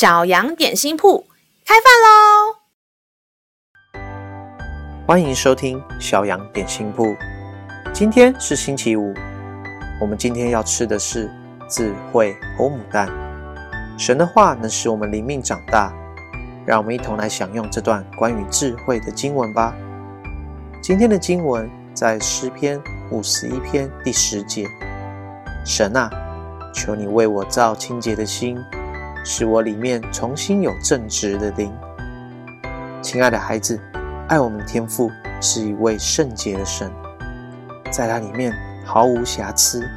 小羊点心铺开饭喽！欢迎收听小羊点心铺。今天是星期五，我们今天要吃的是智慧欧姆蛋。神的话能使我们灵命长大，让我们一同来享用这段关于智慧的经文吧。今天的经文在诗篇五十一篇第十节。神啊，求你为我造清洁的心，使我里面重新有正直的灵。亲爱的孩子，爱我们的天父是一位圣洁的神，在他里面毫无瑕疵。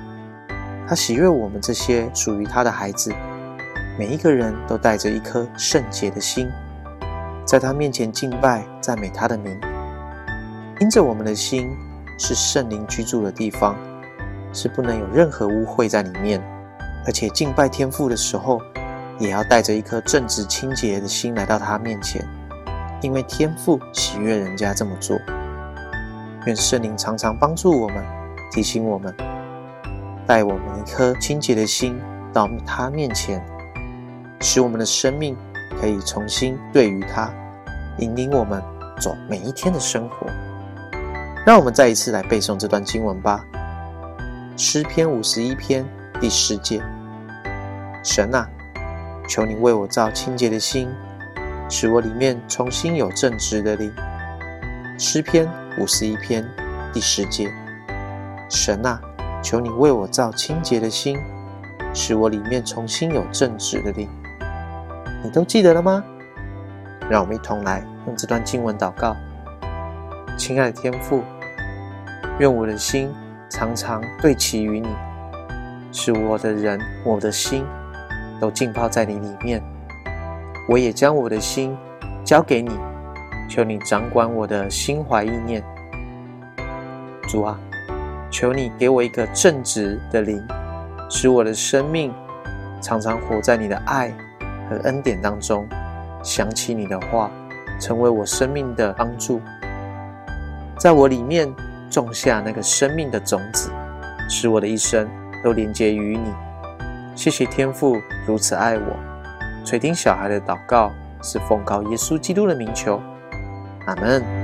他喜悦我们这些属于他的孩子，每一个人都带着一颗圣洁的心，在他面前敬拜赞美他的名。因着我们的心是圣灵居住的地方。是不能有任何污秽在里面，而且敬拜天父的时候，也要带着一颗正直清洁的心来到他面前，因为天父喜悦人家这么做。愿圣灵常常帮助我们，提醒我们，带我们一颗清洁的心到他面前，使我们的生命可以重新对于他，引领我们走每一天的生活。让我们再一次来背诵这段经文吧。诗篇五十一篇第十节：神啊，求你为我造清洁的心，使我里面重新有正直的灵。诗篇五十一篇第十节：神啊，求你为我造清洁的心，使我里面重新有正直的灵。你都记得了吗？让我们一同来用这段经文祷告。亲爱的天父，愿我的心。常常对齐于你，使我的人、我的心都浸泡在你里面。我也将我的心交给你，求你掌管我的心怀意念。主啊，求你给我一个正直的灵，使我的生命常常活在你的爱和恩典当中，想起你的话，成为我生命的帮助，在我里面。种下那个生命的种子，使我的一生都连接于你。谢谢天父如此爱我，垂听小孩的祷告，是奉告耶稣基督的名求，阿门。